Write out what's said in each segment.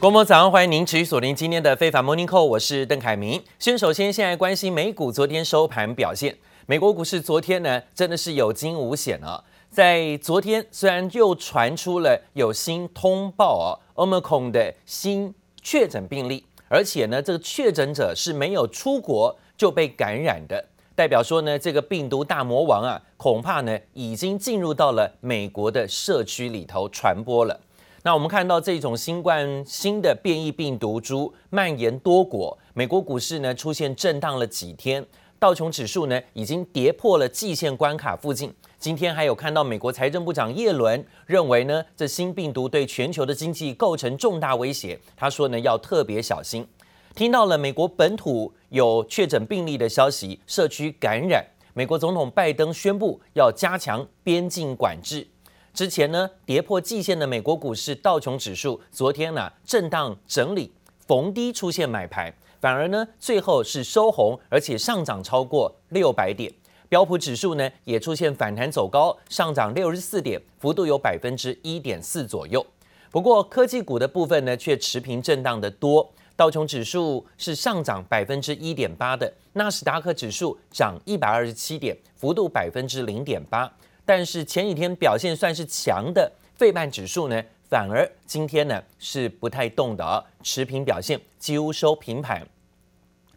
国母早上，欢迎您持续锁定今天的非凡 Morning Call，我是邓凯明。先首先现在关心美股昨天收盘表现，美国股市昨天呢真的是有惊无险啊。在昨天虽然又传出了有新通报哦，Omicron 的新确诊病例，而且呢这个确诊者是没有出国就被感染的，代表说呢这个病毒大魔王啊恐怕呢已经进入到了美国的社区里头传播了。那我们看到这种新冠新的变异病毒株蔓延多国，美国股市呢出现震荡了几天，道琼指数呢已经跌破了季线关卡附近。今天还有看到美国财政部长耶伦认为呢，这新病毒对全球的经济构成重大威胁，他说呢要特别小心。听到了美国本土有确诊病例的消息，社区感染，美国总统拜登宣布要加强边境管制。之前呢，跌破季线的美国股市道琼指数，昨天呢、震荡整理，逢低出现买盘，反而呢最后是收红，而且上涨超过六百点。标普指数呢也出现反弹走高，上涨六十四点，幅度有百分之一点四左右。不过科技股的部分呢却持平震荡的多，道琼指数是上涨百分之一点八的，纳斯达克指数涨一百二十七点，幅度百分之零点八。但是前几天表现算是强的费半指数呢，反而今天呢是不太动的，持平表现，几乎收平盘。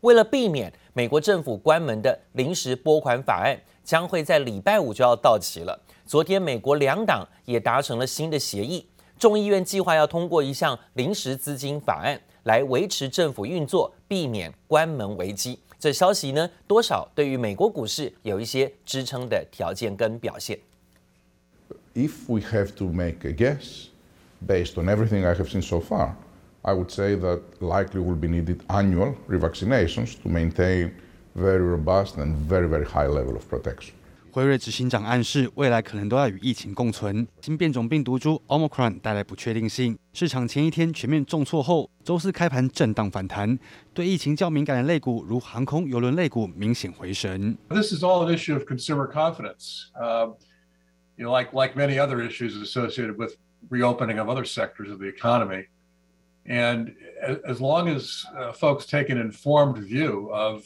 为了避免美国政府关门的临时拨款法案将会在礼拜五就要到期了，昨天美国两党也达成了新的协议，众议院计划要通过一项临时资金法案来维持政府运作，避免关门危机。这消息呢，多少对于美国股市有一些支撑的条件跟表现。If we have to make a guess, based on everything I have seen so far, I would say that likely will be needed annual revaccinations to maintain very robust and very, very high level of protection. 辉瑞执行长暗示，未来可能都要与疫情共存。新变种病毒株 Omicron 带来不确定性，市场前一天全面重挫后，周四开盘震荡反弹。对疫情较敏感的类股，如航空、邮轮类股明显回神。This is all an issue of consumer confidence. Uh, you know, like like many other issues associated with reopening of other sectors of the economy. And as long as uh, folks take an informed view of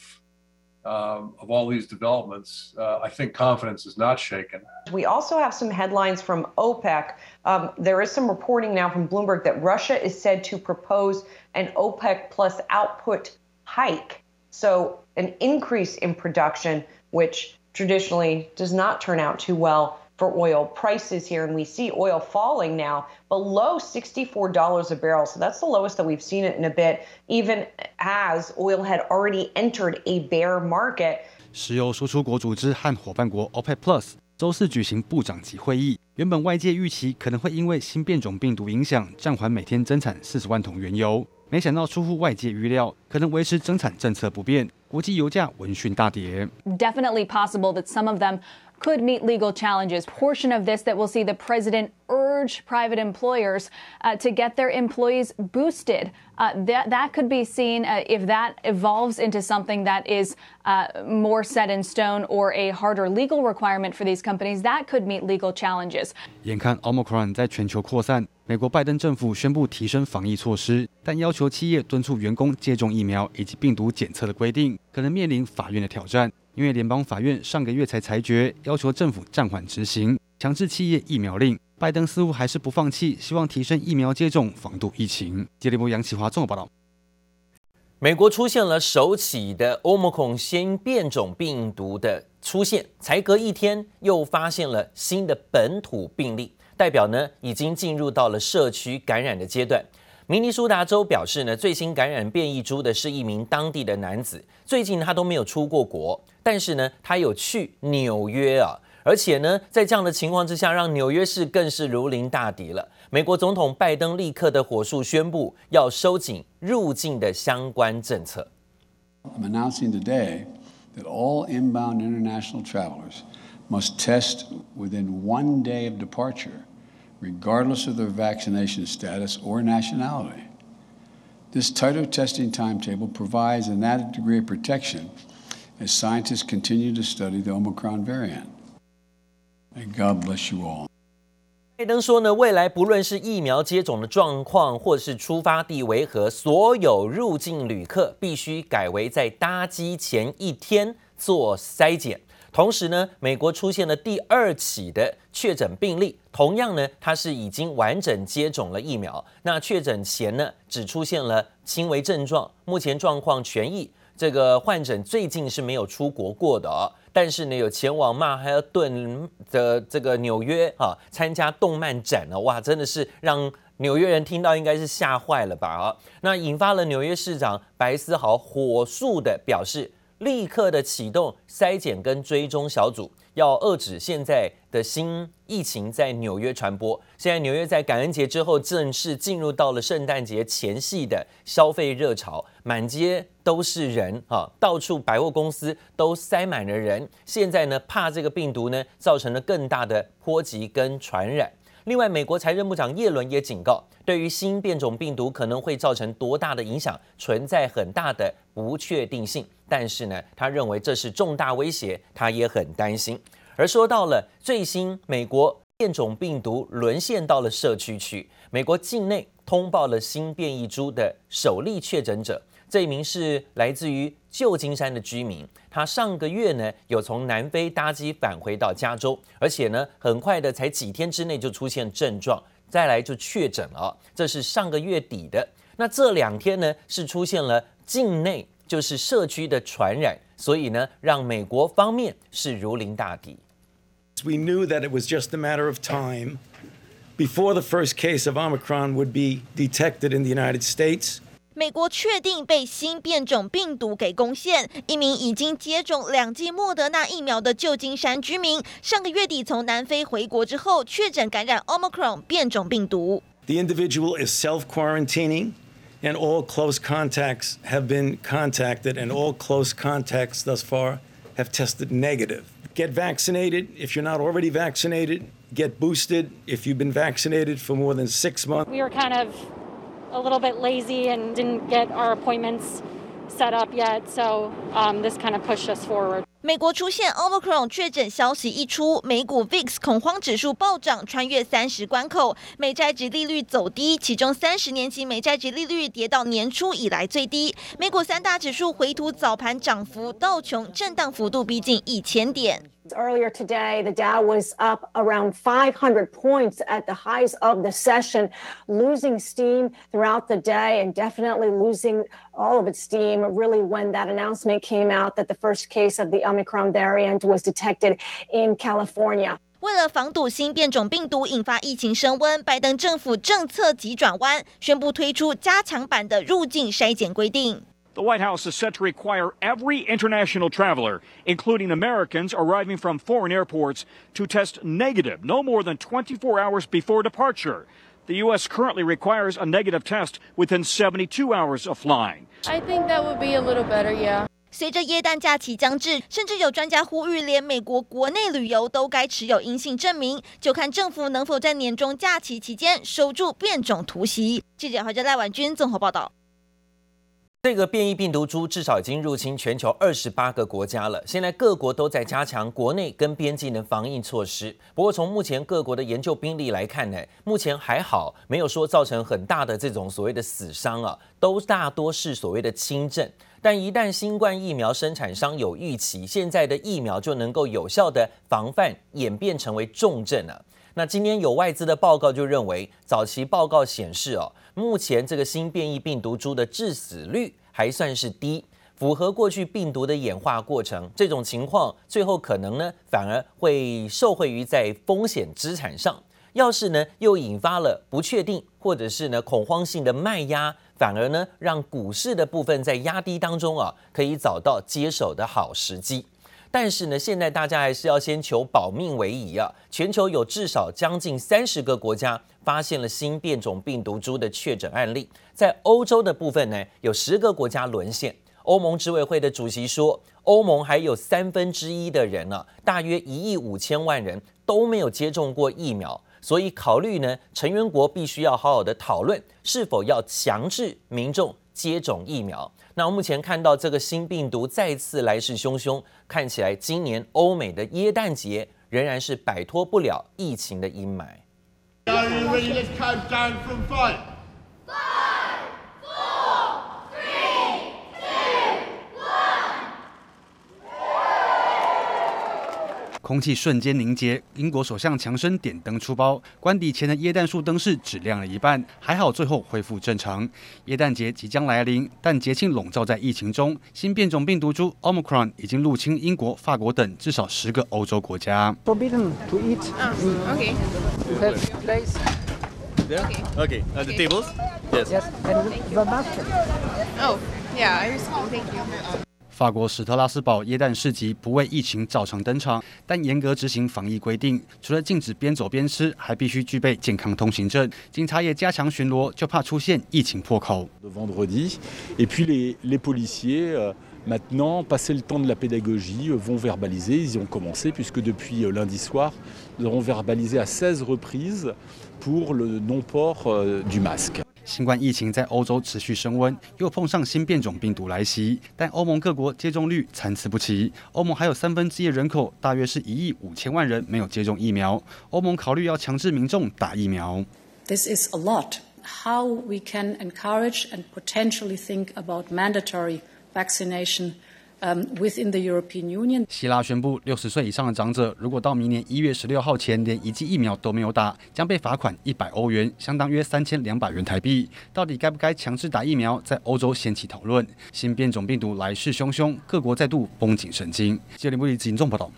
um, of all these developments, uh, I think confidence is not shaken. We also have some headlines from OPEC. Um, there is some reporting now from Bloomberg that Russia is said to propose an OPEC plus output hike. So, an increase in production, which traditionally does not turn out too well for oil prices here, and we see oil falling now below $64 a barrel. So that's the lowest that we've seen it in a bit, even as oil had already entered a bear market. 石油输出国组织和伙伴国 OPEC Plus 周四举行部长级会议，原本外界预期可能会因为新变种病毒影响暂缓每天增产四十万桶原油，没想到出乎外界预料，可能维持增产政策不变，国际油价闻讯大跌。Definitely possible that some of them could meet legal challenges. Portion of this that we'll see the president urge private employers uh, to get their employees boosted. Uh, that, that could be seen uh, if that evolves into something that is uh, more set in stone or a harder legal requirement for these companies, that could meet legal challenges. 眼看 Omicron 在全球扩散，美国拜登政府宣布提升防疫措施，但要求企业敦促员工接种疫苗以及病毒检测的规定，可能面临法院的挑战。 因为联邦法院上个月才裁决，要求政府暂缓执行强制企业疫苗令，拜登似乎还是不放弃，希望提升疫苗接种，防堵疫情。接力波杨启华综合报道。美国出现了首起的欧盟孔新变种病毒的出现，才隔一天又发现了新的本土病例，代表呢已经进入到了社区感染的阶段。明尼苏达州表示呢，最新感染变异株的是一名当地的男子，最近他都没有出过国，但是呢，他有去纽约啊，而且呢，在这样的情况之下，让纽约市更是如临大敌了。美国总统拜登立刻的火速宣布，要收紧入境的相关政策。I'm announcing today that all inbound international travelers must test within one day of departure. regardless of their vaccination status or nationality. This tighter testing timetable provides an added degree of protection as scientists continue to study the Omicron variant. May God bless you all. 拜登说呢，未来不论是疫苗接种的状况，或是出发地为何，所有入境旅客必须改为在搭机前一天做筛检。 同时呢，美国出现了第二起的确诊病例，同样呢，它是已经完整接种了疫苗。那确诊前呢，只出现了轻微症状，目前状况痊愈。这个患者最近是没有出国过的哦。但是呢，有前往曼哈顿的这个纽约啊，参加动漫展呢，哇，真的是让纽约人听到应该是吓坏了吧啊！那引发了纽约市长白思豪火速的表示，立刻的启动筛检跟追踪小组。要遏止现在的新疫情在纽约传播。现在纽约在感恩节之后正式进入到了圣诞节前夕的消费热潮，满街都是人啊，到处百货公司都塞满了人。现在呢，怕这个病毒呢造成了更大的波及跟传染。另外，美国财政部长耶伦也警告，对于新变种病毒可能会造成多大的影响，存在很大的不确定性。但是呢，他认为这是重大威胁，他也很担心。而说到了最新美国变种病毒沦陷到了社区区，美国境内通报了新变异株的首例确诊者。这一名是来自于旧金山的居民，他上个月呢有从南非搭机返回到加州，而且呢很快的才几天之内就出现症状，再来就确诊了。这是上个月底的，那这两天呢是出现了境内就是社区的传染，所以呢让美国方面是如临大敌。We knew that it was just a matter of time before the first case of Omicron would be detected in the United States. 美国确定被新变种病毒给攻陷。一名已经接种两剂莫德纳疫苗的旧金山居民，上个月底从南非回国之后，确诊感染 Omicron 变种病毒。The individual is self-quarantining, and all close contacts have been contacted, and all close contacts thus far have tested negative. Get vaccinated if you're not already vaccinated. Get boosted if you've been vaccinated for more than six months. We were kind of a little bit lazy and didn't get our appointments set up yet, so um, this kind of pushed us forward. 美国出现 Omicron 确诊消息一出，美股 VIX 恐慌指数暴涨，穿越三十关口，美债值利率走低，其中三十年期美债值利率跌到年初以来最低。美股三大指数回吐早盘涨幅，道琼震荡幅度逼近一千点。Earlier today, the Dow was up around 500 points at the highs of the session, losing steam throughout the day and definitely losing all of its steam really when that announcement came out that the first case of the Omicron variant was detected in California. 为了防堵新变种病毒引发疫情升温，拜登政府政策急转弯，宣布推出加强版的入境筛检规定。 The White House is set to require every international traveler, including Americans arriving from foreign airports, to test negative no more than 24 hours before departure. The U.S. currently requires a negative test within 72 hours of flying. I think that would be a little better, yeah. 随着耶诞假期将至，甚至有专家呼吁，连美国国内旅游都该持有阴性证明，就看政府能否在年终假期期间守住变种突袭。记者华哲赖婉君综合报道。 这个变异病毒株至少已经入侵全球二十八个国家了。现在各国都在加强国内跟边境的防疫措施。不过从目前各国的研究病例来看呢，目前还好，没有说造成很大的这种所谓的死伤啊，都大多是所谓的轻症。但一旦新冠疫苗生产商有预期，现在的疫苗就能够有效的防范演变成为重症了。那今天有外资的报告就认为，早期报告显示哦。目前这个新变异病毒株的致死率还算是低，符合过去病毒的演化过程。这种情况最后可能呢，反而会受惠于在风险资产上。要是呢，又引发了不确定或者是呢恐慌性的卖压，反而呢让股市的部分在压低当中啊，可以找到接手的好时机。但是呢，现在大家还是要先求保命为宜啊！全球有至少将近三十个国家发现了新变种病毒株的确诊案例，在欧洲的部分呢，有十个国家沦陷。欧盟执委会的主席说，欧盟还有三分之一的人呢、啊，大约一亿五千万人都没有接种过疫苗，所以考虑呢，成员国必须要好好的讨论是否要强制民众接种疫苗。那目前看到这个新病毒再次来势汹汹，看起来今年欧美的耶诞节仍然是摆脱不了疫情的阴霾。空气瞬间凝结，英国首相强生点灯出包，关邸前的耶诞树灯饰只亮了一半，还好最后恢复正常。耶诞节即将来临，但节庆笼罩在疫情中，新变种病毒株 Omicron 已经入侵英国、法国等至少十个欧洲国家。Forbidden to eat. Oh, okay. Have place. Yeah. Okay. Uh, the tables. Yes. Yes. And the mask. Oh, yeah. I respond. Thank you. 法国史特拉斯堡耶诞市集不为疫情照常登场，但严格执行防疫规定，除了禁止边走边吃，还必须具备健康通行证。警察也加强巡逻，就怕出现疫情破口。新冠疫情在欧洲持续升温，又碰上新变种病毒来袭，但欧盟各国接种率参差不齐。欧盟还有三分之一人口，大约是一亿五千万人没有接种疫苗。欧盟考虑要强制民众打疫苗。This is a lot. How we can encourage and potentially think about mandatory vaccination. Within the European Union，希腊宣布，六十岁以上的长者如果到明年一月十六号前连一剂疫苗都没有打，将被罚款一百欧元，相当约三千两百元台币。到底该不该强制打疫苗，在欧洲掀起讨论。新变种病毒来势汹汹，各国再度绷紧神经。接连不离警众报道。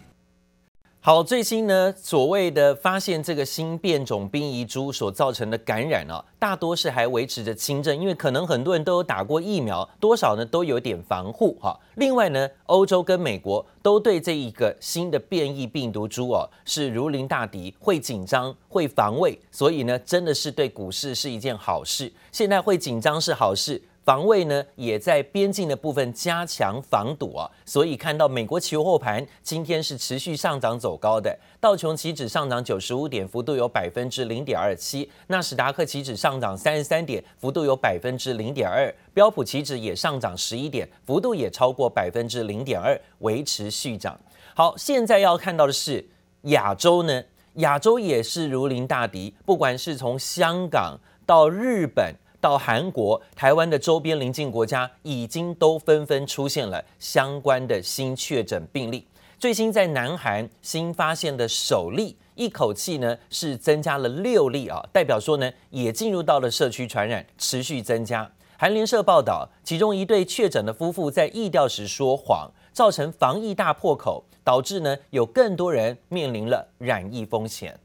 好，最新呢，所谓的发现这个新变种变异株所造成的感染啊，大多是还维持着轻症，因为可能很多人都有打过疫苗，多少呢都有点防护哈。另外呢，欧洲跟美国都对这一个新的变异病毒株哦是如临大敌，会紧张，会防卫，所以呢，真的是对股市是一件好事。现在会紧张是好事。防卫呢，也在边境的部分加强防堵啊，所以看到美国期货盘今天是持续上涨走高的，道琼期指上涨九十五点，幅度有百分之零点二七；纳斯达克期指上涨三十三点，幅度有百分之零点二；标普期指也上涨十一点，幅度也超过百分之零点二，维持续涨。好，现在要看到的是亚洲呢，亚洲也是如临大敌，不管是从香港到日本。到韩国、台湾的周边邻近国家，已经都纷纷出现了相关的新确诊病例。最新在南韩新发现的首例，一口气呢是增加了六例啊，代表说呢也进入到了社区传染，持续增加。韩联社报道，其中一对确诊的夫妇在疫调时说谎，造成防疫大破口，导致呢有更多人面临了染疫风险。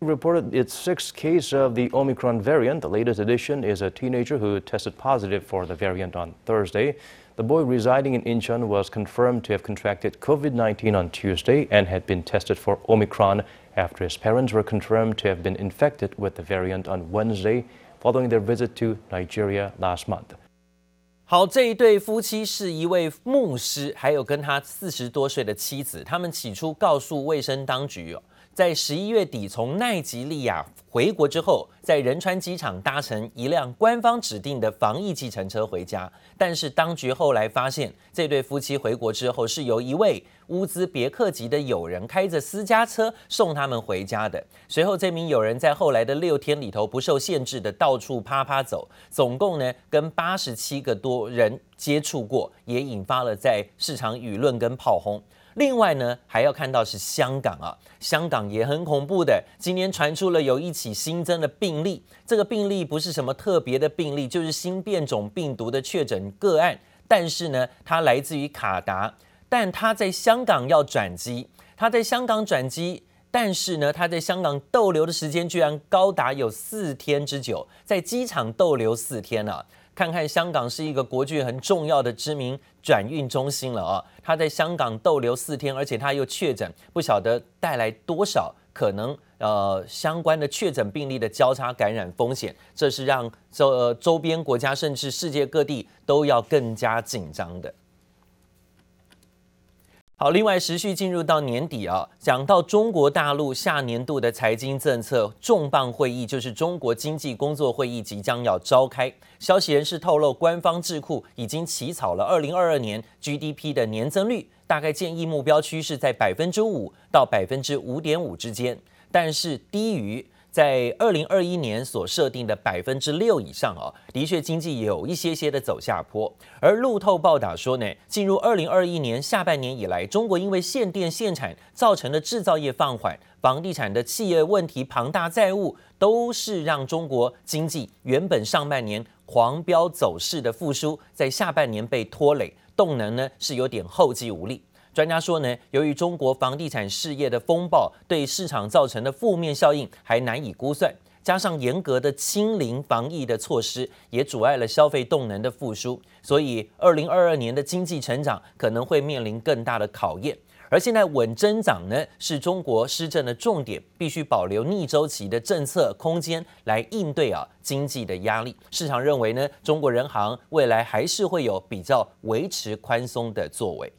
reported its sixth case of the Omicron variant. The latest addition is a teenager who tested positive for the variant on Thursday. The boy residing in Incheon was confirmed to have contracted COVID-19 on Tuesday and had been tested for Omicron after his parents were confirmed to have been infected with the variant on Wednesday following their visit to Nigeria last month. 好，这一对夫妻是一位牧师，还有跟他四十多岁的妻子。他们起初告诉卫生当局哦。 在十一月底从奈及利亚回国之后，在仁川机场搭乘一辆官方指定的防疫计程车回家。但是当局后来发现，这对夫妻回国之后是由一位乌兹别克籍的友人开着私家车送他们回家的。随后，这名友人在后来的六天里头不受限制的到处趴趴走，总共呢跟八十七个多人接触过，也引发了在市场舆论跟炮轰。另外呢，还要看到是香港啊，香港也很恐怖的。今年传出了有一起新增的病例，这个病例不是什么特别的病例，就是新变种病毒的确诊个案。但是呢，它来自于卡达，但它在香港要转机，它在香港转机，但是呢，它在香港逗留的时间居然高达有四天之久，在机场逗留四天呢、啊。看看香港是一个国际很重要的知名转运中心了啊！他在香港逗留四天，而且他又确诊，不晓得带来多少可能呃相关的确诊病例的交叉感染风险，这是让周呃周边国家甚至世界各地都要更加紧张的。好，另外持续进入到年底啊，讲到中国大陆下年度的财经政策重磅会议，就是中国经济工作会议即将要召开。消息人士透露，官方智库已经起草了二零二二年 GDP 的年增率，大概建议目标区是在百分之五到百分之五点五之间，但是低于。在二零二一年所设定的百分之六以上哦，的确经济有一些些的走下坡。而路透报道说呢，进入二零二一年下半年以来，中国因为限电限产造成的制造业放缓、房地产的企业问题、庞大债务，都是让中国经济原本上半年狂飙走势的复苏，在下半年被拖累，动能呢是有点后继无力。专家说呢，由于中国房地产事业的风暴对市场造成的负面效应还难以估算，加上严格的清零防疫的措施，也阻碍了消费动能的复苏，所以二零二二年的经济成长可能会面临更大的考验。而现在稳增长呢，是中国施政的重点，必须保留逆周期的政策空间来应对啊经济的压力。市场认为呢，中国人行未来还是会有比较维持宽松的作为。